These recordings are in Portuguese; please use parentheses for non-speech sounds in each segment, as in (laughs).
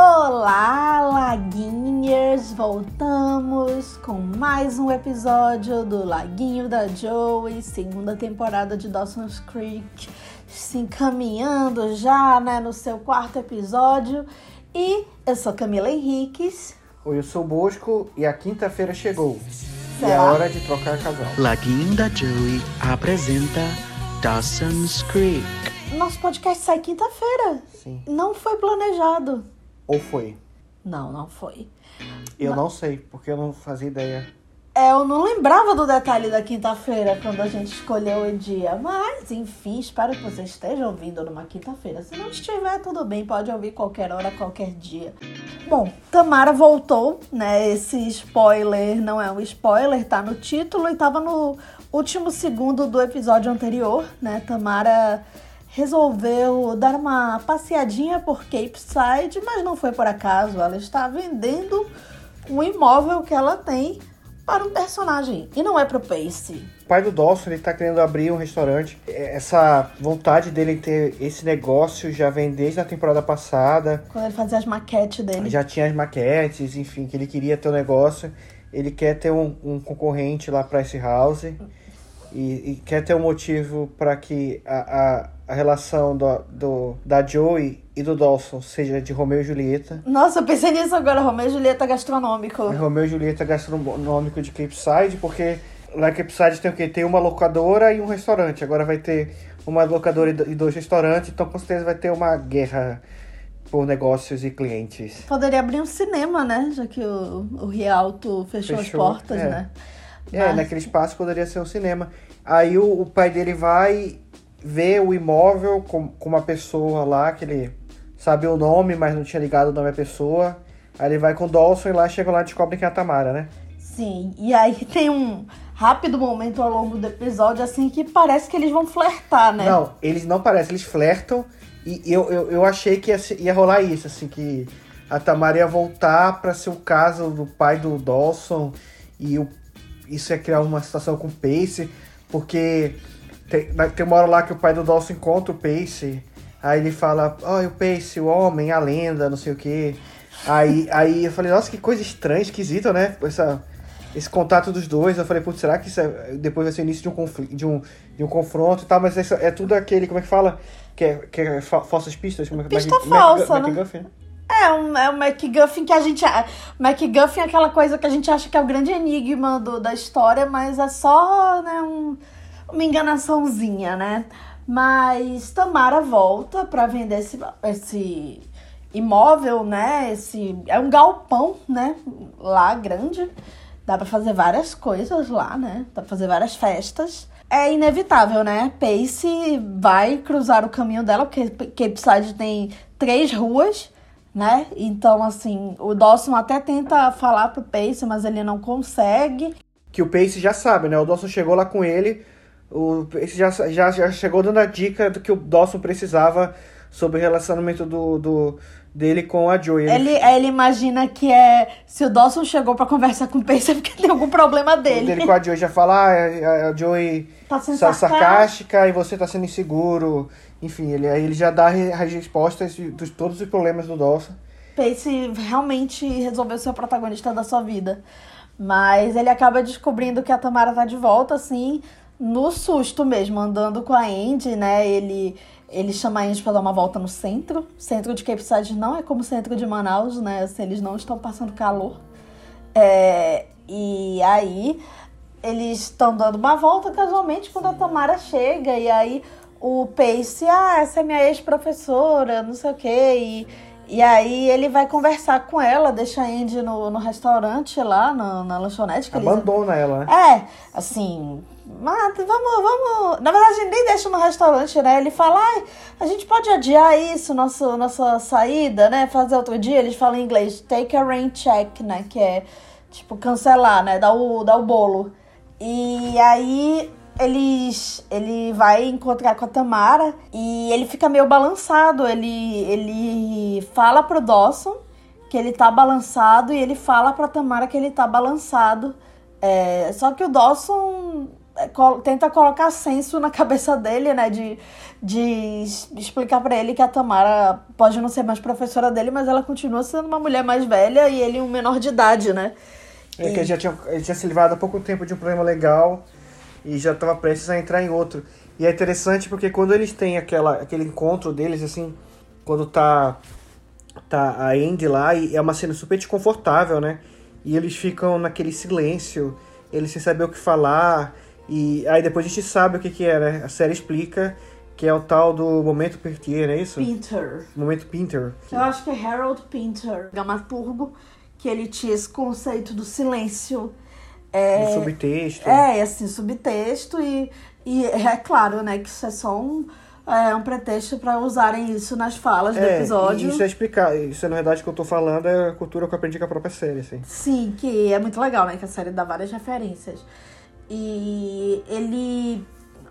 Olá, Laguinhers! Voltamos com mais um episódio do Laguinho da Joey, segunda temporada de Dawson's Creek, se encaminhando já né, no seu quarto episódio. E eu sou Camila Henriques. Oi, eu sou o Bosco e a quinta-feira chegou. Será? E é hora de trocar casal. Laguinho da Joey apresenta Dawson's Creek. Nosso podcast sai quinta-feira. Sim. Não foi planejado. Ou foi? Não, não foi. Eu não sei, porque eu não fazia ideia. É, eu não lembrava do detalhe da quinta-feira quando a gente escolheu o dia. Mas, enfim, espero que você esteja ouvindo numa quinta-feira. Se não estiver, tudo bem, pode ouvir qualquer hora, qualquer dia. Bom, Tamara voltou, né? Esse spoiler não é um spoiler, tá no título e tava no último segundo do episódio anterior, né? Tamara resolveu dar uma passeadinha por Cape Side, mas não foi por acaso. Ela está vendendo um imóvel que ela tem para um personagem. E não é pro Pace. O pai do Dawson, ele tá querendo abrir um restaurante. É, Essa vontade dele ter esse negócio já vem desde a temporada passada. Quando ele fazia as maquetes dele. Já tinha as maquetes, enfim, que ele queria ter o um negócio. Ele quer ter um, um concorrente lá para esse house. E, e quer ter um motivo para que a, a, a relação do, do, da Joey e do Dawson seja de Romeu e Julieta. Nossa, eu pensei nisso agora, Romeu e Julieta gastronômico. É Romeu e Julieta gastronômico de Cape Side, porque lá em Cape Side tem o quê? Tem uma locadora e um restaurante. Agora vai ter uma locadora e dois restaurantes, então com certeza vai ter uma guerra por negócios e clientes. Poderia abrir um cinema, né? Já que o, o Rialto fechou, as Fechou, portas, é. né? É, Mas- naquele espaço poderia ser um cinema. Aí o, o pai dele vai ver o imóvel com, com uma pessoa lá, que ele sabe o nome, mas não tinha ligado o nome à pessoa. Aí ele vai com o Dawson e lá chega lá e descobre que é a Tamara, né? Sim, e aí (laughs) tem um rápido momento ao longo do episódio, assim, que parece que eles vão flertar, né? Não, eles não parecem, eles flertam. E eu, eu, eu achei que ia, ia rolar isso, assim, que a Tamara ia voltar pra ser o caso do pai do Dawson e o, isso ia criar uma situação com o Pace, porque tem, tem uma hora lá que o pai do Dawson encontra o Pace, aí ele fala, ó, o Pace, o homem, a lenda, não sei o quê. Aí, aí eu falei, nossa, que coisa estranha, esquisita, né? Essa, esse contato dos dois. Eu falei, putz, será que isso é- depois vai ser o início de um, conflito, de um, de um confronto e tal? Mas isso é tudo aquele, como é que fala? Que é, que é fa- falsas pistas? Como é que- Pista Mac- falsa, Mac- né? MacGuffin, né? É, um, é o MacGuffin que a gente. MacGuffin é aquela coisa que a gente acha que é o grande enigma do, da história, mas é só né, um- uma enganaçãozinha, né? Mas Tamara volta pra vender esse, esse imóvel, né? Esse, é um galpão, né? Lá grande. Dá pra fazer várias coisas lá, né? Dá pra fazer várias festas. É inevitável, né? Pace vai cruzar o caminho dela, porque Cape Side tem três ruas, né? Então, assim, o Dawson até tenta falar pro Pace, mas ele não consegue. Que o Pace já sabe, né? O Dawson chegou lá com ele, o Pace já, já, já chegou dando a dica do que o Dawson precisava sobre o relacionamento do, do, dele com a Joey. Ele, ele imagina que é. Se o Dawson chegou pra conversar com o Pace é porque tem algum problema dele. dele com a Joey já fala, ah, a, a Joey Tá sendo sa- sarcástica. sarcástica e você tá sendo inseguro. Enfim, ele, aí ele já dá as respostas de, de todos os problemas do Dawson. Pace realmente resolveu ser o protagonista da sua vida. Mas ele acaba descobrindo que a Tamara tá de volta, assim, no susto mesmo, andando com a Andy, né? Ele, ele chama a Andy pra dar uma volta no centro. O centro de Cape Side não é como o centro de Manaus, né? Assim, eles não estão passando calor. É, e aí eles estão dando uma volta casualmente quando a Tamara chega. E aí o Pace, ah, essa é minha ex-professora, não sei o quê. E, e aí ele vai conversar com ela, deixa a Andy no, no restaurante lá, na, na lanchonete. Que eles- Abandona ela, né? é, assim, mata, vamos, vamos. Na verdade, nem deixa no restaurante, né? Ele fala, a gente pode adiar isso, nosso, nossa saída, né? Fazer outro dia. Eles falam em inglês, take a rain check, né? Que é, tipo, cancelar, né? Dar o, dar o bolo. E aí eles ele vai encontrar com a Tamara e ele fica meio balançado. Ele, ele fala pro Dawson que ele tá balançado e ele fala pra Tamara que ele tá balançado. É, só que o Dawson tenta colocar senso na cabeça dele, né? De, de explicar pra ele que a Tamara pode não ser mais professora dele, mas ela continua sendo uma mulher mais velha e ele um menor de idade, né? É que ele já tinha, ele tinha se livrado há pouco tempo de um problema legal e já estava prestes a entrar em outro. E é interessante porque quando eles têm aquela, aquele encontro deles, assim, quando tá, tá a Andy lá, e é uma cena super desconfortável, né? E eles ficam naquele silêncio, eles sem saber o que falar, e aí depois a gente sabe o que, que é, né? A série explica que é o tal do momento Pertier, não é isso? Pinter. Momento Pinter. Eu acho que é Harold Pinter, dramaturgo, que ele tinha esse conceito do silêncio. É, Do subtexto. É, assim, subtexto e, e é claro, né, que isso é só um, é, um pretexto para usarem isso nas falas do É, episódio. e isso é explicar, isso é na verdade que eu tô falando é a cultura que eu aprendi com a própria série, assim. Sim, que é muito legal, né, que a série dá várias referências. E ele...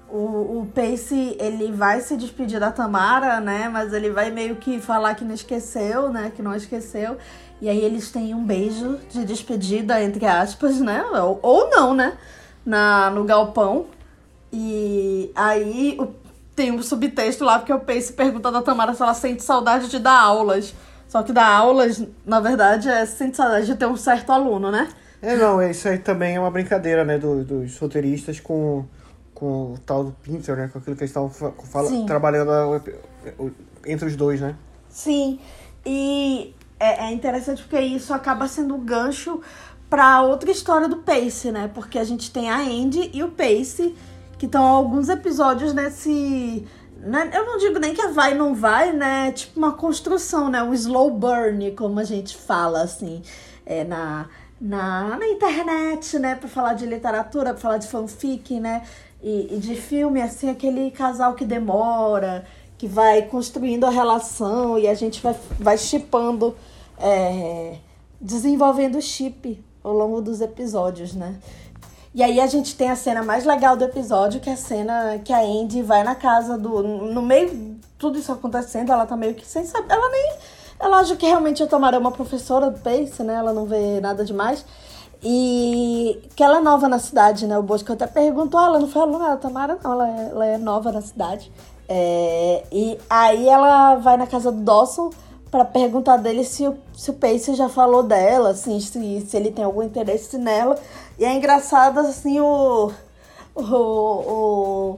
O, o Pace, ele vai se despedir da Tamara, né, mas ele vai meio que falar que não esqueceu, né, que não esqueceu. E aí eles têm um beijo de despedida, entre aspas, né, ou, ou não, né, na, no galpão. E aí o- tem um subtexto lá, porque o Pace pergunta da Tamara se ela sente saudade de dar aulas. Só que dar aulas, na verdade, é sente saudade de ter um certo aluno, né? É, não, isso aí também é uma brincadeira, né, do- dos roteiristas com, com o tal do Pinter, né, com aquilo que eles estavam fala- trabalhando a- o- entre os dois, né. Sim, e é, é interessante porque isso acaba sendo um gancho pra outra história do Pace, né? Porque a gente tem a Andy e o Pace, que estão alguns episódios nesse. né, Eu não digo nem que é vai não vai, né? Tipo uma construção, né? Um slow burn, como a gente fala, assim, é, na, na, na internet, né? Pra falar de literatura, pra falar de fanfic, né? E, e de filme, assim, aquele casal que demora, que vai construindo a relação e a gente vai, vai chipando, é, desenvolvendo chip ao longo dos episódios, né? E aí a gente tem a cena mais legal do episódio, que é a cena que a Andy vai na casa do. No meio tudo isso acontecendo, ela tá meio que sem saber. Ela nem. Ela acha que realmente a Tamara é uma professora do Pace, né? Ela não vê nada demais. E que ela é nova na cidade, né? O Bosco até perguntou, ela não falou nada, Tamara não, ela é, ela é nova na cidade. É, e aí ela vai na casa do Dawson pra perguntar dele se o, se o Pace já falou dela, assim, se, se ele tem algum interesse nela. E é engraçado, assim, o. O. o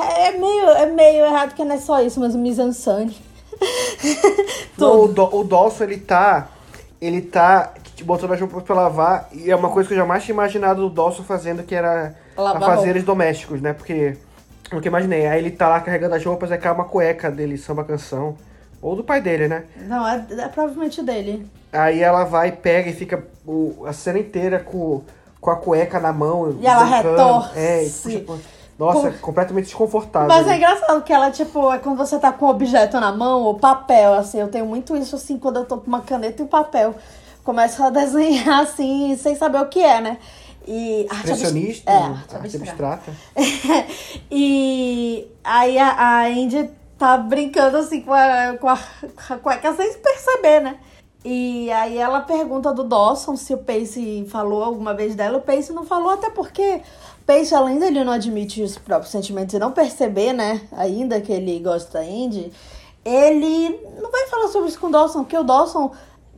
é, é meio, é meio errado, porque não é só isso, mas o mise-en-scène. (laughs) Não, o, Do, o Dawson, ele tá, ele tá botando as roupas pra lavar, e é uma coisa que eu jamais tinha imaginado o Dawson fazendo, que era Lavar afazeres domésticos, né, porque, nunca imaginei, aí ele tá lá carregando as roupas, aí cai uma cueca dele, samba canção, ou do pai dele, né, Não, é, é provavelmente dele. Aí ela vai, pega e fica o- a cena inteira com, com a cueca na mão. E ela retorce. É, e puxa, pô. Nossa, Com- completamente desconfortável. Mas é engraçado que ela, tipo, é quando você tá com um objeto na mão, ou papel, assim, eu tenho muito isso, assim, quando eu tô com uma caneta e um papel. Começo a (laughs) desenhar, assim, sem saber o que é, né? E... arte Impressionista, É, arte arte abstrata. (laughs) e aí a, a Indy tá brincando assim com a, com, a, com a cueca sem perceber, né? E aí ela pergunta do Dawson se o Pace falou alguma vez dela. O Pace não falou, até porque o Pace, além dele não admitir os próprios sentimentos e não perceber, né, ainda que ele gosta da Indy, ele não vai falar sobre isso com o Dawson, porque o Dawson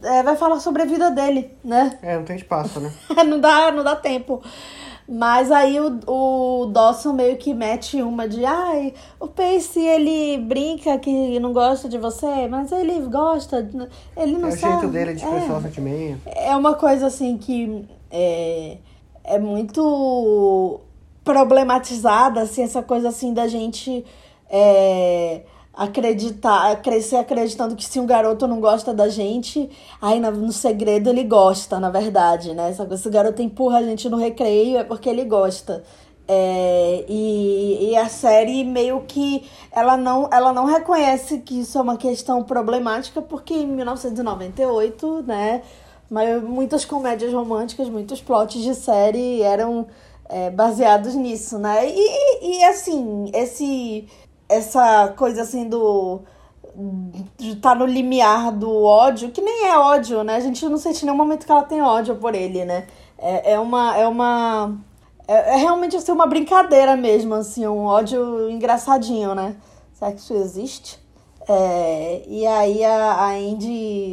é, vai falar sobre a vida dele, né? É, não tem espaço, né? (laughs) não dá, não dá tempo. Mas aí o, o Dawson meio que mete uma de ai, o Pace ele brinca que não gosta de você, mas ele gosta, ele não É o sabe. jeito dele de expressar é. o sentimento. É uma coisa assim que é, é muito problematizada, assim, essa coisa assim da gente é, acreditar, crescer acreditando que se um garoto não gosta da gente, aí no, segredo ele gosta, na verdade, né? Essa coisa, se o garoto empurra a gente no recreio é porque ele gosta. É, e, e a série meio que ela não, ela não reconhece que isso é uma questão problemática, porque em 1998, né, mas muitas comédias românticas, muitos plots de série eram é, baseados nisso, né? E, e, assim, esse, essa coisa assim do estar no limiar do ódio, que nem é ódio, né? A gente não sente em nenhum momento que ela tem ódio por ele, né? É, é uma. É uma É, é realmente assim, uma brincadeira mesmo, assim, um ódio engraçadinho, né? Será que isso existe? É, e aí a, a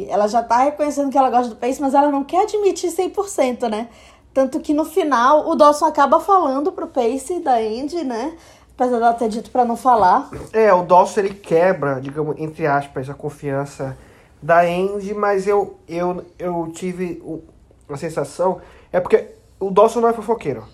ela já tá reconhecendo que ela gosta do Pace, mas ela não quer admitir 100%, né? Tanto que no final o Dawson acaba falando pro Pace da Andy, né? Apesar dela ter dito pra não falar. É, o Dawson ele quebra, digamos, entre aspas, a confiança da Andy, mas eu, eu, eu tive o- a sensação. É porque o Dawson não é fofoqueiro.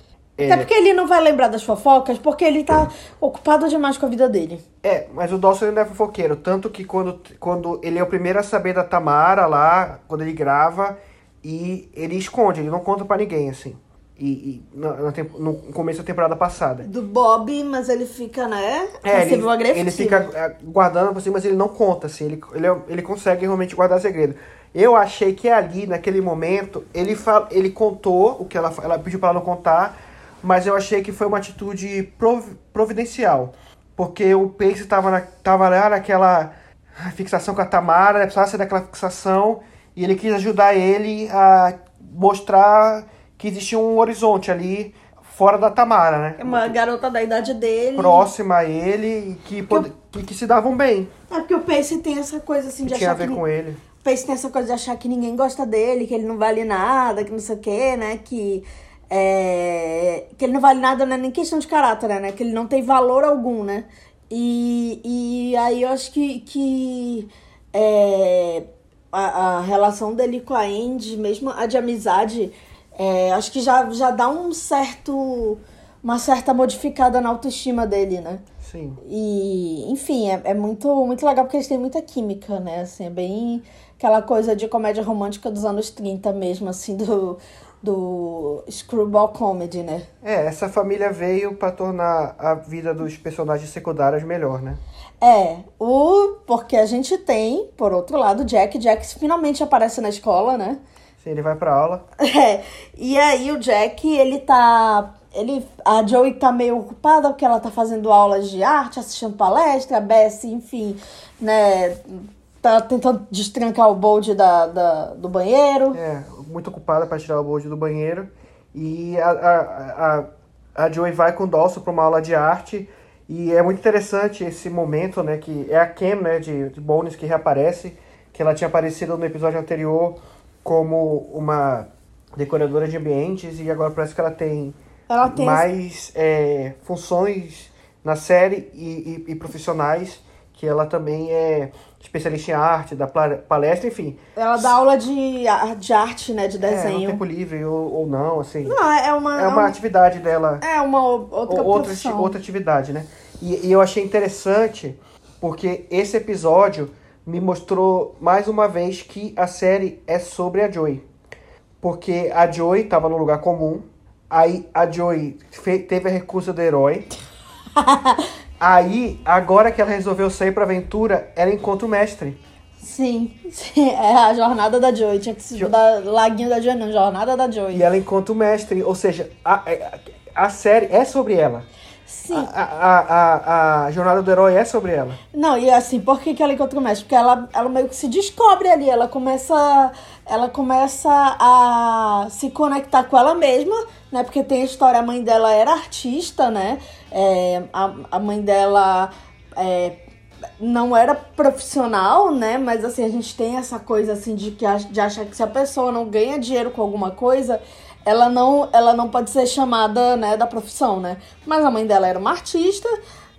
Até porque ele não vai lembrar das fofocas, porque ele tá ocupado demais com a vida dele. É, mas o Dawson ele não é fofoqueiro. Tanto que quando, quando ele é o primeiro a saber da Tamara lá, quando ele grava, e ele esconde, ele não conta pra ninguém, assim. E, e na- na tempo- no começo da temporada passada. Do Bob, mas ele fica, né? É, ele, passivo-agressivo. ele fica é, guardando cima, mas ele não conta, assim, ele, ele, é- ele consegue realmente guardar segredo. Eu achei que ali, naquele momento, ele, fal, ele contou o que ela, ela pediu pra ela não contar, mas eu achei que foi uma atitude prov- providencial. Porque o Pace tava, na, tava lá naquela fixação com a Tamara, né, precisava sair daquela fixação, e ele quis ajudar ele a mostrar que existia um horizonte ali fora da Tamara, né? É uma garota da idade dele. próxima a ele e que, pode- que, que se davam bem. É porque o Pace tem essa coisa assim de Que tinha a achar ver que. com ele. O Pace tem essa coisa de achar que ninguém gosta dele, que ele não vale nada, que não sei o quê, né? Que. É, que ele não vale nada, não é nem questão de caráter, né? Que ele não tem valor algum, né? E, e aí eu acho que, que é, a, a relação dele com a Andy, mesmo a de amizade, é, acho que já, já dá um certo. uma certa modificada na autoestima dele, né? Sim. E, enfim, é, é muito, muito legal porque eles têm muita química, né? Assim, é bem aquela coisa de comédia romântica dos anos 30 mesmo, assim, do, do screwball comedy, né? É, essa família veio pra tornar a vida dos personagens secundários melhor, né? É, o porque a gente tem, por outro lado, Jack. Jack finalmente aparece na escola, né? Sim, ele vai pra aula. (laughs) É, e aí o Jack, ele tá. Ele, a Joey tá meio ocupada porque ela tá fazendo aulas de arte, assistindo palestra, a Bessie, enfim, né? Tá tentando destrancar o Bold da, da, do banheiro. É, muito ocupada pra tirar o bojo do banheiro. E a, a, a, a Joey vai com o Dawson pra uma aula de arte. E é muito interessante esse momento, né? Que é a Cam, né, de, de Bones que reaparece. Que ela tinha aparecido no episódio anterior como uma decoradora de ambientes. E agora parece que ela tem Ela tem mais é, funções na série e, e- e profissionais, que ela também é especialista em arte, da pla- palestra, enfim. Ela dá aula de, de arte, né? De É, no desenho. tempo livre ou, ou não, assim. Não, é uma. É uma atividade dela, É uma outra ou- outra, outra atividade, né? E, e eu achei interessante, porque esse episódio me mostrou mais uma vez que a série é sobre a Joy. Porque a Joy estava num lugar comum, aí a Joy teve a recusa do herói. (laughs) aí, agora que ela resolveu sair pra aventura, ela encontra o mestre. Sim, (laughs) sim, é a jornada da Joy. Tinha que se Jo- mudar Laguinho da Joy, não, jornada da Joy. E ela encontra o mestre, ou seja, a, a, a série é sobre ela. Sim. A, a, a, a jornada do herói é sobre ela. Não, e assim, por que, que ela encontra o mestre? Porque ela, ela meio que se descobre ali, ela começa, ela começa a se conectar com ela mesma, né? Porque tem a história, a mãe dela era artista, né? É, a, a mãe dela é, não era profissional, né? Mas assim, a gente tem essa coisa assim de, que, de achar que se a pessoa não ganha dinheiro com alguma coisa, ela não, ela não pode ser chamada né, da profissão, né? Mas a mãe dela era uma artista,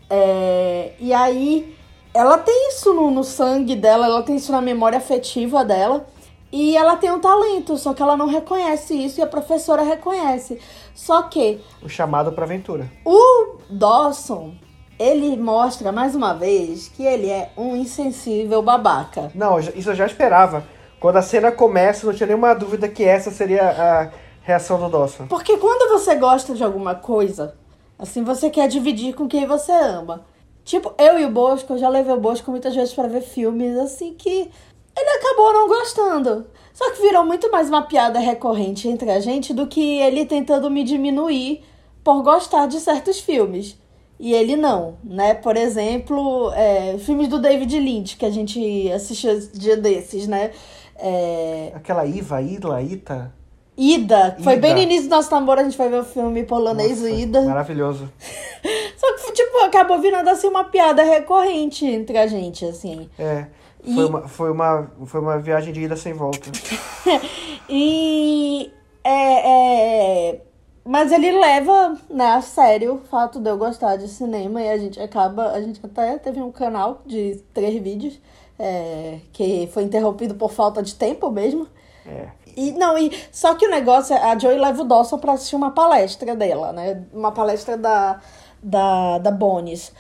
é, e aí ela tem isso no, no sangue dela, ela tem isso na memória afetiva dela. E ela tem um talento, só que ela não reconhece isso e a professora reconhece. Só que O chamado pra aventura. o Dawson, ele mostra mais uma vez que ele é um insensível babaca. Não, isso eu já esperava. Quando a cena começa, não tinha nenhuma dúvida que essa seria a reação do Dawson. Porque quando você gosta de alguma coisa, assim, você quer dividir com quem você ama. Tipo, eu e o Bosco, eu já levei o Bosco muitas vezes pra ver filmes, assim, que ele acabou não gostando. Só que virou muito mais uma piada recorrente entre a gente do que ele tentando me diminuir por gostar de certos filmes. E ele não, né? Por exemplo, é, filmes do David Lynch, que a gente assistiu dia desses, né? É, Aquela Iva, Ila, Ita. Ida. Foi Ida. bem no início do nosso namoro, a gente foi ver o filme polonês, Nossa, Ida. Maravilhoso. (laughs) Só que, tipo, acabou virando assim uma piada recorrente entre a gente, assim. É. E- Foi, uma, foi, uma, foi uma viagem de ida sem volta. (laughs) E é, é, mas ele leva, né, a sério o fato de eu gostar de cinema e a gente acaba, a gente até teve um canal de três vídeos é, que foi interrompido por falta de tempo mesmo. É. E não, e só que o negócio é a Joey leva o Dawson pra assistir uma palestra dela, né? Uma palestra da da, da Bonis.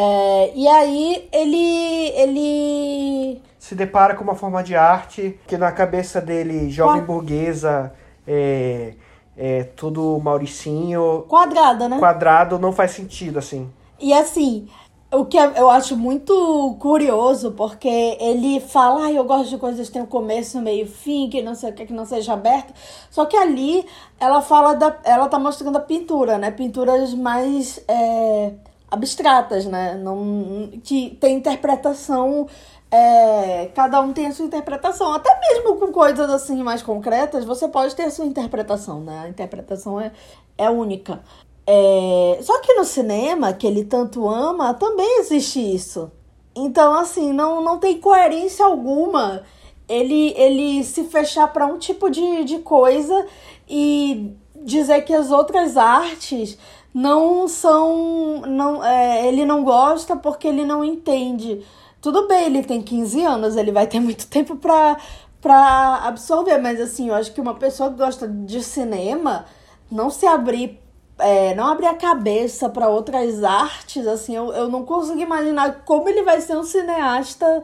É, e aí ele ele Se depara com uma forma de arte que na cabeça dele, jovem Qua- burguesa, é, é tudo mauricinho, quadrada, né? quadrado, não faz sentido, assim. E assim, o que eu acho muito curioso, porque ele fala, ah, eu gosto de coisas que tem um começo, meio fim, que não sei o que, que não seja aberto. Só que ali ela fala da. Ela tá mostrando a pintura, né? Pinturas mais é, abstratas, né? Não, que tem interpretação. é, cada um tem a sua interpretação. Até mesmo com coisas assim mais concretas, você pode ter a sua interpretação, né? A interpretação é, é única. É, só que no cinema, que ele tanto ama, também existe isso. Então, assim, não, não tem coerência alguma ele, ele se fechar para um tipo de, de coisa e dizer que as outras artes não são. Não, é, ele não gosta porque ele não entende. Tudo bem, ele tem 15 anos, ele vai ter muito (laughs) tempo pra, pra absorver, mas assim, eu acho que uma pessoa que gosta de cinema não se abrir é, não abrir a cabeça para outras artes, assim, eu, eu não consigo imaginar como ele vai ser um cineasta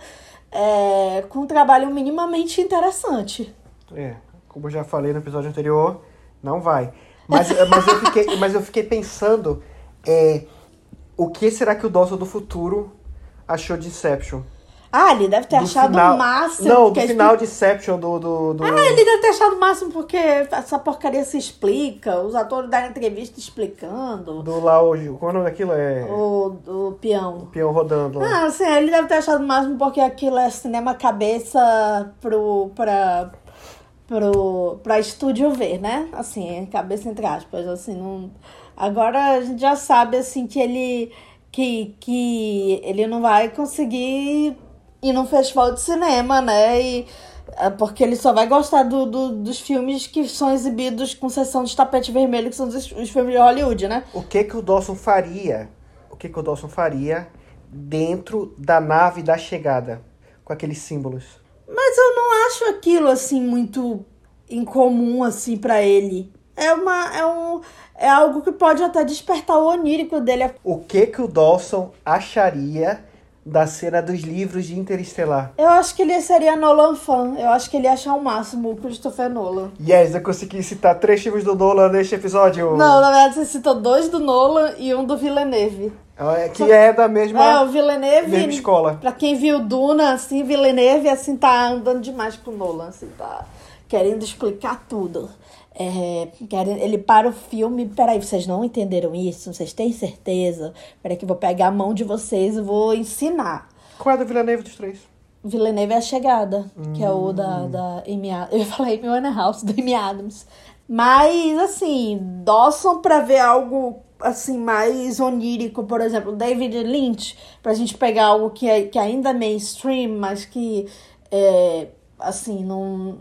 é, com um trabalho minimamente interessante. É, como eu já falei no episódio anterior, não vai. Mas, mas, eu, fiquei, mas eu fiquei pensando, é, o que será que o Dawson do futuro achou de Inception? Ah, ele deve ter Do achado final- o máximo. Não, do final de Inception, do... do, do- Ah, ele deve ter achado o máximo porque essa porcaria se explica, os atores da entrevista explicando, do lá hoje. Qual é o nome daquilo? É... o, o peão. Peão rodando lá. Ah, assim, ele deve ter achado o máximo porque aquilo é cinema cabeça pro, pra, pro, pra estúdio ver, né? Assim, cabeça entre aspas, assim, não... Agora a gente já sabe, assim, que ele, que, que ele não vai conseguir ir num festival de cinema, né? E, é porque ele só vai gostar do, do- dos filmes que são exibidos com sessão de tapete vermelho, que são os, os filmes de Hollywood, né? O que que o Dawson faria? O que que o Dawson faria dentro da nave da chegada? Com aqueles símbolos. Mas eu não acho aquilo assim muito incomum assim pra ele. É uma é um é algo que pode até despertar o onírico dele. O que que o Dawson acharia da cena dos livros de Interestelar? Eu acho que ele seria Nolan fã. Eu acho que ele ia achar o máximo o Christopher Nolan. Yes, eu consegui citar três filmes do Nolan neste episódio. Não, na verdade você citou dois do Nolan e um do Villeneuve. É, Que é da mesma, É, o Villeneuve. mesma escola. Pra quem viu Duna, assim, Villeneuve, assim, tá andando demais com o Nolan, assim, tá querendo explicar tudo. É, ele para o filme, peraí, vocês não entenderam isso? Vocês têm certeza? Peraí que eu vou pegar a mão de vocês e vou ensinar. Qual é do Villeneuve dos três? Villeneuve é a chegada, que é o da, da Amy Adams. Eu falei Amy House, do Amy Adams. Mas, assim, Dawson pra ver algo, assim, mais onírico, por exemplo, David Lynch, pra gente pegar algo que, é, que ainda é mainstream, mas que, é, assim, não...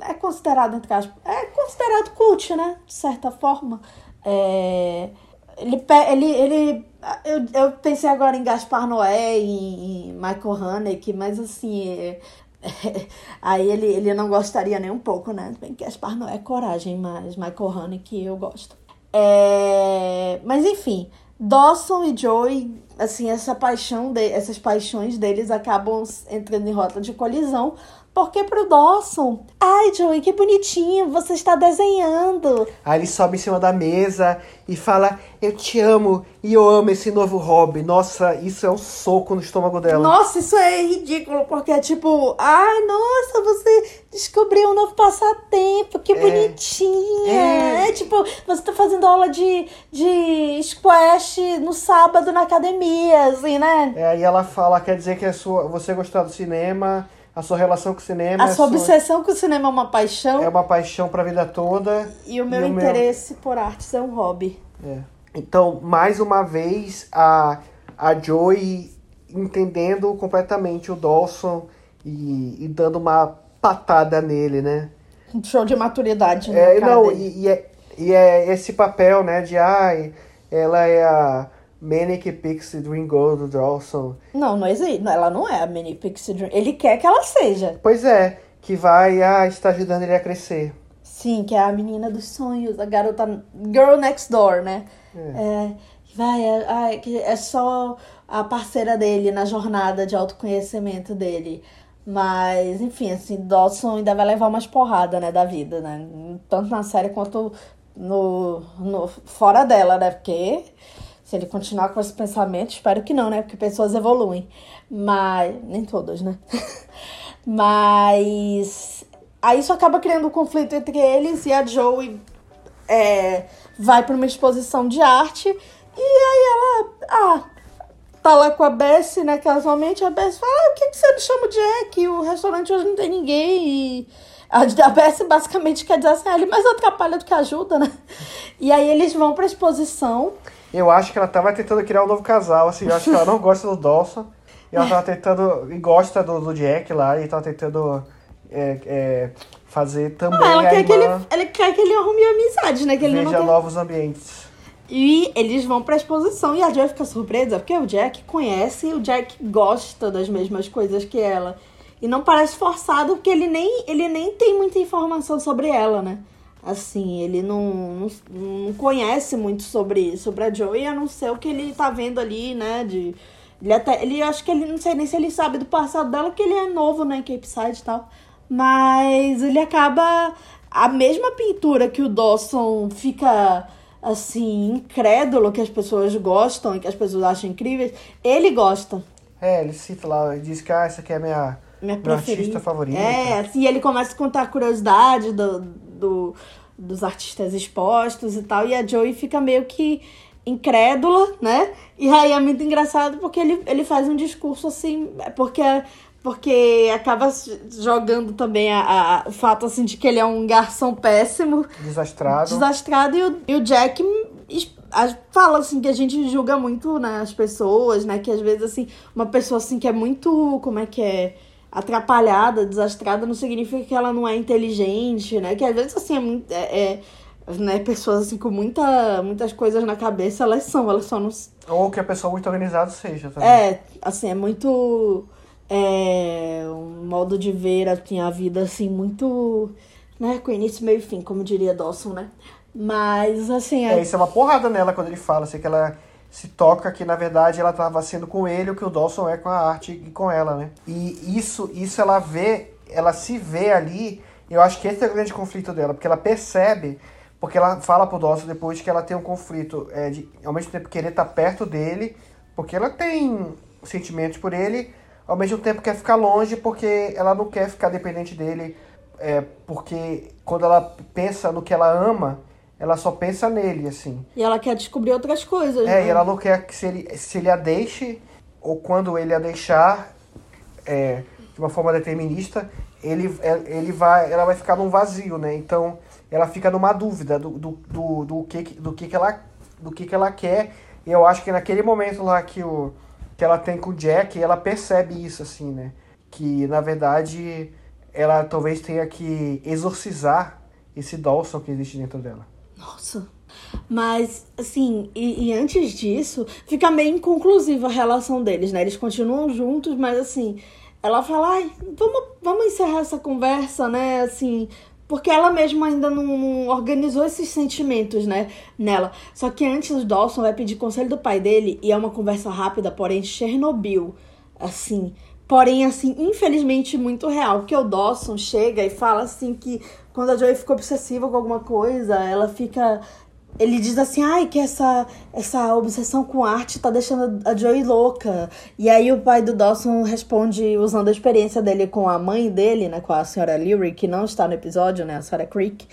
É considerado, entre aspas, é considerado cult, né? De certa forma. É, ele, ele, ele eu, eu pensei agora em Gaspar Noé e Michael Haneke, mas assim, é- (laughs) aí ele, ele não gostaria nem um pouco, né? Bem que Gaspar Noé é coragem, mas Michael Haneke eu gosto. É, mas enfim, Dawson e Joey, assim, essa paixão de, essas paixões deles acabam entrando em rota de colisão. Porque pro Dawson, ai Joey, que bonitinho, você está desenhando. Aí ele sobe em cima da mesa e fala: Eu te amo e eu amo esse novo hobby. Nossa, isso é um soco no estômago dela. Nossa, isso é ridículo, porque é tipo, ai, nossa, você descobriu um novo passatempo, que bonitinha. É. É. tipo, você tá fazendo aula de, de squash no sábado na academia, assim, né? É, aí ela fala: Quer dizer que a sua, você gostar do cinema a sua relação com o cinema. A é sua obsessão com o cinema é uma paixão é uma paixão pra vida toda. e o meu e o meu- interesse por artes é um hobby. É. Então, mais uma vez, a, a Joey entendendo completamente o Dawson e, e dando uma patada nele, né? Um show de maturidade. É, na cara não, e, e é, e é esse papel, né, de ai, ela é a Manic Pixie Dream Girl do Dawson. Não, não existe. Ela não é a mini Pixie Dream. Ele quer que ela seja. Pois é, que vai, ah, está ajudando ele a crescer. Sim, que é a menina dos sonhos, a garota Girl Next Door, né? É, vai, é, ai, que é só a parceira dele na jornada de autoconhecimento dele. Mas, enfim, assim, Dawson ainda vai levar umas porradas, né, da vida, né? Tanto na série quanto no, no fora dela, né? Porque se ele continuar com esse pensamento, espero que não, né? Porque pessoas evoluem. Mas. Nem todas, né? (laughs) Mas. Aí isso acaba criando um conflito entre eles e a Joey é, vai pra uma exposição de arte e aí ela. Ah, tá lá com a Bessie, né? Casualmente, a Bessie fala: ah, por que, que você chama o Jack? O restaurante hoje não tem ninguém. E a, Bessie basicamente quer dizer assim: ah, ele mais atrapalha do que ajuda, né? E aí eles vão pra exposição. Eu acho que ela tava tentando criar um novo casal, assim, eu acho que ela não gosta do Dawson. E ela tava tentando, e gosta do, do Jack lá, e tava tentando é, é, fazer também Ah, ela a quer, que ele, ela quer que ele arrume amizade, né? Que ele não veja quer... novos ambientes. E eles vão pra exposição e a Joy fica surpresa porque o Jack conhece e o Jack gosta das mesmas coisas que ela. E não parece forçado porque ele nem, ele nem tem muita informação sobre ela, né? Assim, ele não, não, não conhece muito sobre, sobre a Joey, a não ser o que ele tá vendo ali, né? De, ele até. Ele acho que ele não sei nem se ele sabe do passado dela, porque ele é novo, né, em Cape Side e tal. Mas ele acaba. A mesma pintura que o Dawson fica assim, incrédulo que as pessoas gostam e que as pessoas acham incríveis, ele gosta. É, ele cita lá, ele diz que ah, essa aqui é a minha, Minha preferida. artista favorito. É, assim, ele começa a contar a curiosidade do, do- dos artistas expostos e tal, e a Joey fica meio que incrédula, né? E aí é muito engraçado porque ele, ele faz um discurso assim, porque, porque acaba jogando também a, a- o fato assim de que ele é um garçom péssimo, Desastrado. desastrado e o, e o Jack fala assim que a gente julga muito né, as pessoas, né? Que às vezes assim, uma pessoa assim que é muito, como é que é? Atrapalhada, desastrada, não significa que ela não é inteligente, né? Que às vezes assim é. É, é, né, pessoas assim com muita, muitas coisas na cabeça, elas são, elas só não. Ou que a pessoa muito organizada seja também. É, assim, é muito. É, um modo de ver assim, a vida, assim, muito. Né, com início, meio e fim, como diria Dawson, né? Mas, assim, É, é, isso é uma porrada nela quando ele fala, assim, que ela se toca que, na verdade, ela estava sendo com ele o que o Dawson é com a arte e com ela, né? E isso, isso ela vê, ela se vê ali, eu acho que esse é o grande conflito dela, porque ela percebe, porque ela fala pro Dawson depois que ela tem um conflito é, de, ao mesmo tempo, querer estar perto dele, porque ela tem sentimentos por ele, ao mesmo tempo quer ficar longe, porque ela não quer ficar dependente dele, é, porque quando ela pensa no que ela ama, ela só pensa nele, assim. E ela quer descobrir outras coisas. É, né? e ela não quer que se ele, se ele a deixe, ou quando ele a deixar, é, de uma forma determinista, ele, é, ele vai, ela vai ficar num vazio, né? Então, ela fica numa dúvida do, do, do, do, que, do, que, que, ela, do que, que ela quer. E eu acho que naquele momento lá que, o, que ela tem com o Jack, ela percebe isso, assim, né? Que, na verdade, ela talvez tenha que exorcizar esse Dawson que existe dentro dela. Nossa. Mas, assim, e, e antes disso, fica meio inconclusiva a relação deles, né? Eles continuam juntos, mas assim, ela fala, ai, vamos, vamos encerrar essa conversa, né? Assim, porque ela mesma ainda não, não organizou esses sentimentos, né, nela. Só que antes o Dawson vai pedir conselho do pai dele, e é uma conversa rápida, porém Chernobyl, assim. Porém, assim, infelizmente muito real, porque o Dawson chega e fala assim que quando a Joey fica obsessiva com alguma coisa, ela fica ele diz assim, ai, que essa, essa obsessão com arte tá deixando a Joey louca. E aí o pai do Dawson responde usando a experiência dele com a mãe dele, né, com a senhora Leary, que não está no episódio, né, a senhora Creek.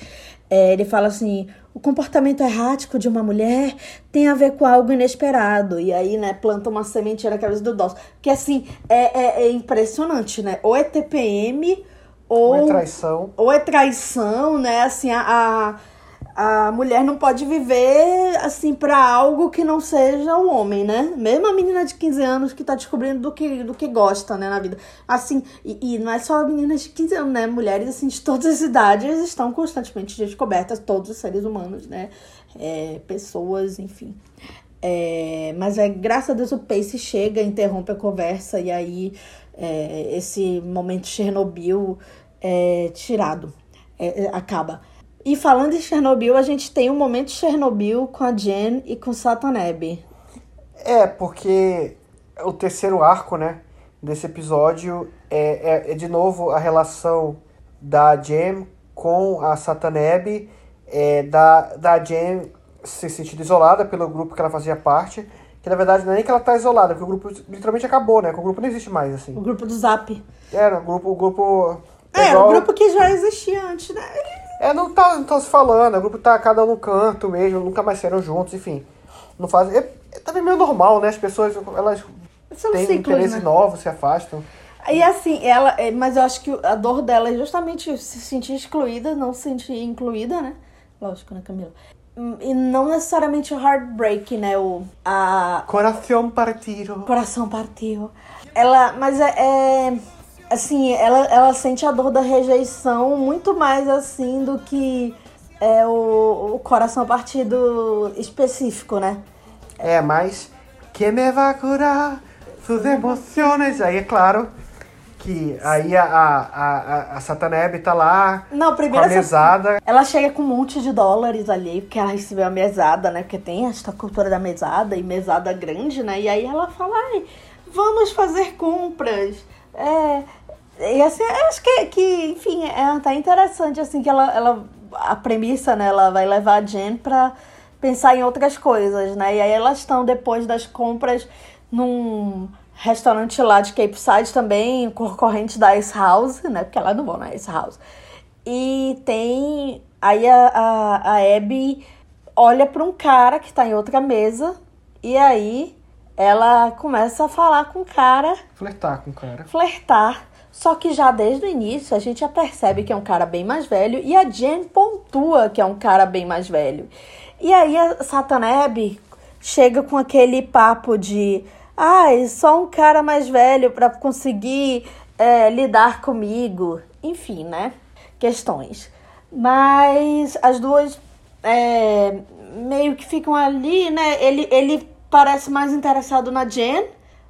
É, ele fala assim, o comportamento errático de uma mulher tem a ver com algo inesperado. E aí, né, planta uma sementinha na cabeça do Dawson. Que, assim, é, é, é impressionante, né? Ou é TPM, ou... Ou é traição. Ou é traição, né? Assim, a... a a mulher não pode viver assim para algo que não seja o homem, né? Mesmo a menina de 15 anos que tá descobrindo do que, do que gosta, né, na vida. Assim, e, e não é só meninas de 15 anos, né? Mulheres assim de todas as idades estão constantemente descobertas, todos os seres humanos, né? É, pessoas, enfim. É, mas é graças a Deus o Pace chega, interrompe a conversa e aí é, esse momento Chernobyl é tirado, é, é, acaba. E falando em Chernobyl, a gente tem um momento Chernobyl com a Jen e com Sataneb. É, porque o terceiro arco, né, desse episódio é, é, é de novo a relação da Jen com a Sataneb, é, da, da Jen se sentindo isolada pelo grupo que ela fazia parte, que na verdade não é nem que ela tá isolada, porque o grupo literalmente acabou, né, que o grupo não existe mais, assim. O grupo do Zap. Era, o grupo... O grupo é, igual- o grupo que já existia antes, né? É, não tá, não tá se falando, o grupo tá cada um no canto mesmo, nunca mais saíram juntos, enfim. Não fazem. É, é também meio normal, né? As pessoas, elas São têm ciclos, interesse né? novo, se afastam. E assim, ela. é, Mas eu acho que a dor dela é justamente se sentir excluída, não se sentir incluída, né? Lógico, né, Camila? E não necessariamente o heartbreak, né? O, a, Coração partido. coração partiu. Ela. Mas é. é, assim, ela, ela sente a dor da rejeição muito mais assim do que é o, o coração partido específico, né? É, mas. Que me vai curar suas emoções. Aí é claro que aí a, a, a, a Sataneb tá lá Não, com primeiro a mesada. Ela chega com um monte de dólares ali, porque ela recebeu a mesada, né? Porque tem esta cultura da mesada e mesada grande, né? E aí ela fala, ai, vamos fazer compras. É. E assim, eu acho que, que enfim, é até interessante, assim, que ela, ela. A premissa, né? Ela vai levar a Jen pra pensar em outras coisas, né? E aí elas estão, depois das compras, num restaurante lá de Cape Side também, concorrente da Ice House, né? Porque elas não vão na Ice House. E tem. Aí a, a, a Abby olha para um cara que tá em outra mesa. E aí ela começa a falar com o cara, Flertar com o cara. flertar. Só que já desde o início a gente já percebe que é um cara bem mais velho. E a Jen pontua que é um cara bem mais velho. E aí a Sataneb chega com aquele papo de. Ai, só um cara mais velho para conseguir é, lidar comigo. Enfim, né? Questões. Mas as duas é, meio que ficam ali, né? Ele, ele parece mais interessado na Jen,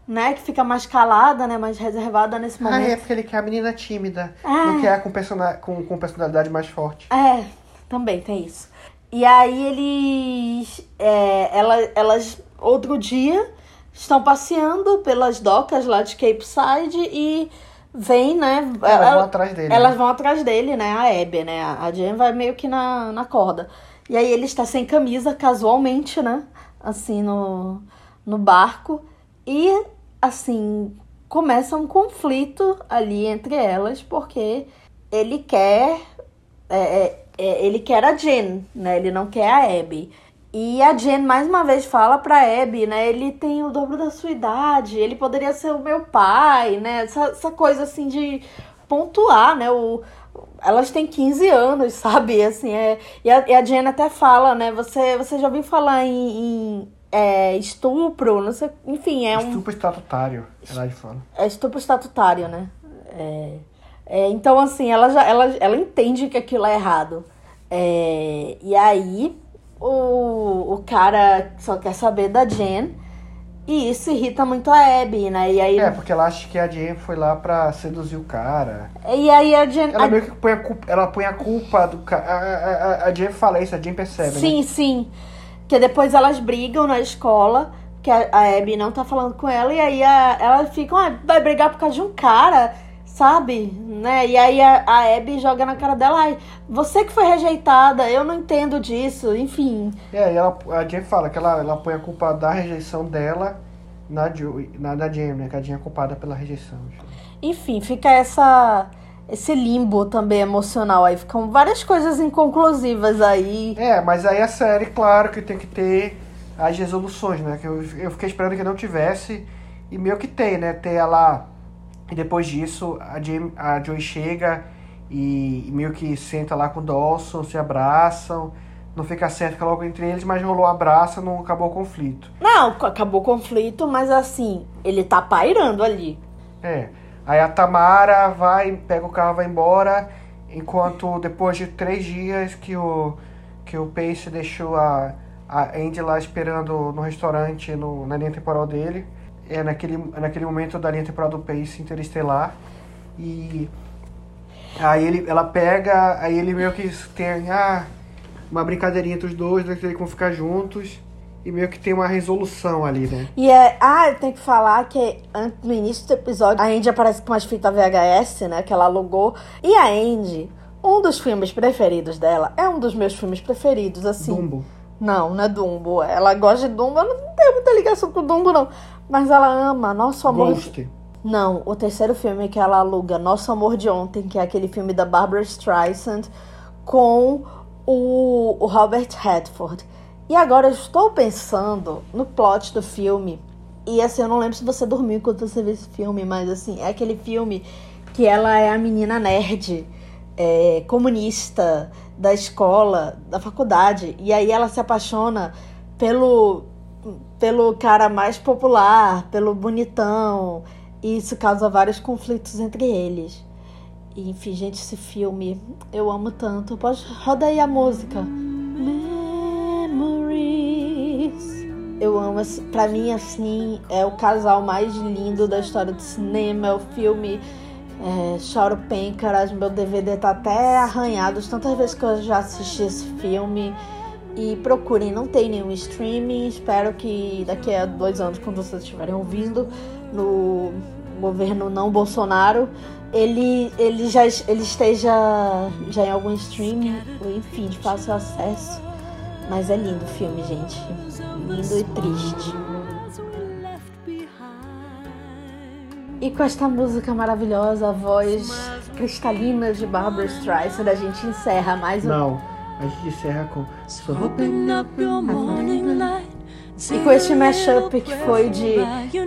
né? Que fica mais calada, né? Mais reservada nesse Ah, momento. é porque ele quer a menina tímida. Ah. Não quer a com, persona com, com personalidade mais forte. É, também tem isso. E aí eles. É, ela, elas, outro dia, estão passeando pelas docas lá de Cape Side e vem, né? Elas ela- vão atrás dele. Elas né? vão atrás dele, né? A Abby, né? A Jen vai meio que na, na corda. E aí ele está sem camisa, casualmente, né? Assim, no, no barco. E, assim, começa um conflito ali entre elas, porque ele quer. é, é, é, ele quer a Jen, né? Ele não quer a Abby. E a Jen mais uma vez fala pra Abby, né? Ele tem o dobro da sua idade, ele poderia ser o meu pai, né? Essa, essa coisa assim de pontuar, né? O, elas têm 15 anos, (laughs) sabe? Assim, é, e, a, e a Jen até fala, né? Você, você já ouviu falar em, em, é, estupro? Não sei, enfim, é um. Estupro estatutário. Ela fala. É estupro estatutário, né? É, é, então, assim, ela já ela, ela entende que aquilo é errado. É, e aí, o, o cara só quer saber da Jen. E isso irrita muito a Abby, né? E aí, É, porque ela acha que a Jen foi lá pra seduzir o cara. e aí a Jen. Ela a- meio que põe a culpa, ela põe a culpa do cara. A, a, a, Jen fala isso, a Jen percebe, né? Sim, sim. Que depois elas brigam na escola, que a, a Abby não tá falando com ela, e aí a, elas ficam, ah, vai brigar por causa de um cara. sabe? Né? E aí a, a Abby joga na cara dela, ai, você que foi rejeitada, eu não entendo disso, enfim. É, e ela, a Jen fala que ela, ela põe a culpa da rejeição dela na, na da Jen, né? Que a Jen é culpada pela rejeição. Enfim, fica essa esse limbo também emocional aí, ficam várias coisas inconclusivas aí. É, mas aí a série, claro que tem que ter as resoluções, né? Que eu, eu fiquei esperando que não tivesse, e meio que tem, né? Tem ela. E depois disso, a, Jim, a Joey chega e, meio que senta lá com o Dawson, se abraçam. Não fica certo que é logo entre eles, mas rolou abraço, não acabou o conflito. Não, acabou o conflito, mas assim, ele tá pairando ali. É. Aí a Tamara vai, pega o carro, vai embora, enquanto depois de três dias que o, que o Pace deixou a, a Andy lá esperando no restaurante no, na linha temporal dele. É naquele, naquele momento da linha temporal do Pace interestelar. E aí ele, ela pega, aí ele meio que tem ah, uma brincadeirinha entre os dois, né, que eles vão ficar juntos. E meio que tem uma resolução ali, né? E é. Ah, eu tenho que falar que no início do episódio a Andy aparece com umas fitas VHS, né? Que ela alugou. E a Andy, um dos filmes preferidos dela, é um dos meus filmes preferidos, assim. Dumbo. Não, não é Dumbo. Ela gosta de Dumbo, eu não tenho muita ligação com Dumbo, não. Mas ela ama Nosso Amor. Ghost. Não, o terceiro filme que ela aluga, Nosso Amor de Ontem, que é aquele filme da Barbara Streisand, com o, o Robert Redford. E agora eu estou pensando no plot do filme. E assim, eu não lembro se você dormiu quando você viu esse filme, mas assim, é aquele filme que ela é a menina nerd, é, comunista da escola, da faculdade. E aí ela se apaixona pelo, pelo cara mais popular, pelo bonitão. E isso causa vários conflitos entre eles. E, enfim, gente, esse filme eu amo tanto. Pode rodar aí a música. Eu amo, pra mim, assim, é o casal mais lindo da história do cinema, é o filme é, Choro Pêncaras, meu DVD tá até arranhado tantas vezes que eu já assisti esse filme. E procurem, não tem nenhum streaming, espero que daqui a dois anos, quando vocês estiverem ouvindo, no governo não Bolsonaro, ele, ele já ele esteja já em algum streaming, enfim, de fácil acesso. Mas é lindo o filme, gente. Lindo e triste. E com esta música maravilhosa, a voz cristalina de Barbara Streisand, a gente encerra mais um. Não, a gente encerra com. E com este mashup que foi de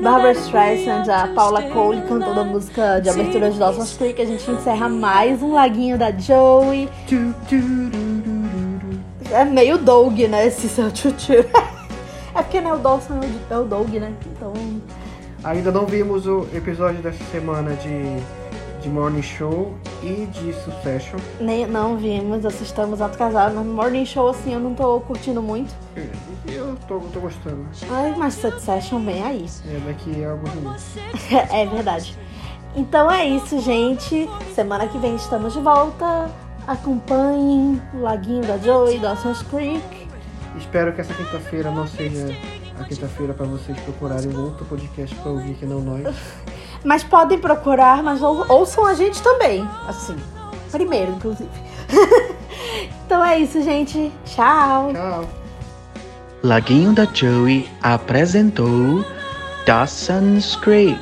Barbara Streisand, a Paula Cole cantando a música de abertura de Dawson's Creek, a gente encerra mais um laguinho da Joey. É meio Doug, né? Esse seu tchutchu. (laughs) é porque né, o Dawson é o Doug, né? Então. Ainda não vimos o episódio dessa semana de, de Morning Show e de Succession. Nem, não vimos, assistamos atrasados. No Morning Show, assim, eu não tô curtindo muito. Eu tô, tô gostando. Ai, mas Succession vem aí. É, daqui a alguns minutos. é verdade. Então é isso, gente. Semana que vem estamos de volta. Acompanhem o Laguinho da Joey, Dawson's Creek. Espero que essa quinta-feira não seja a quinta-feira para vocês procurarem um outro podcast para ouvir que não nós. (laughs) Mas podem procurar, mas ou, ouçam a gente também. Assim, primeiro, inclusive. (laughs) então é isso, gente. Tchau. Tchau. Laguinho da Joey apresentou Dawson's Creek.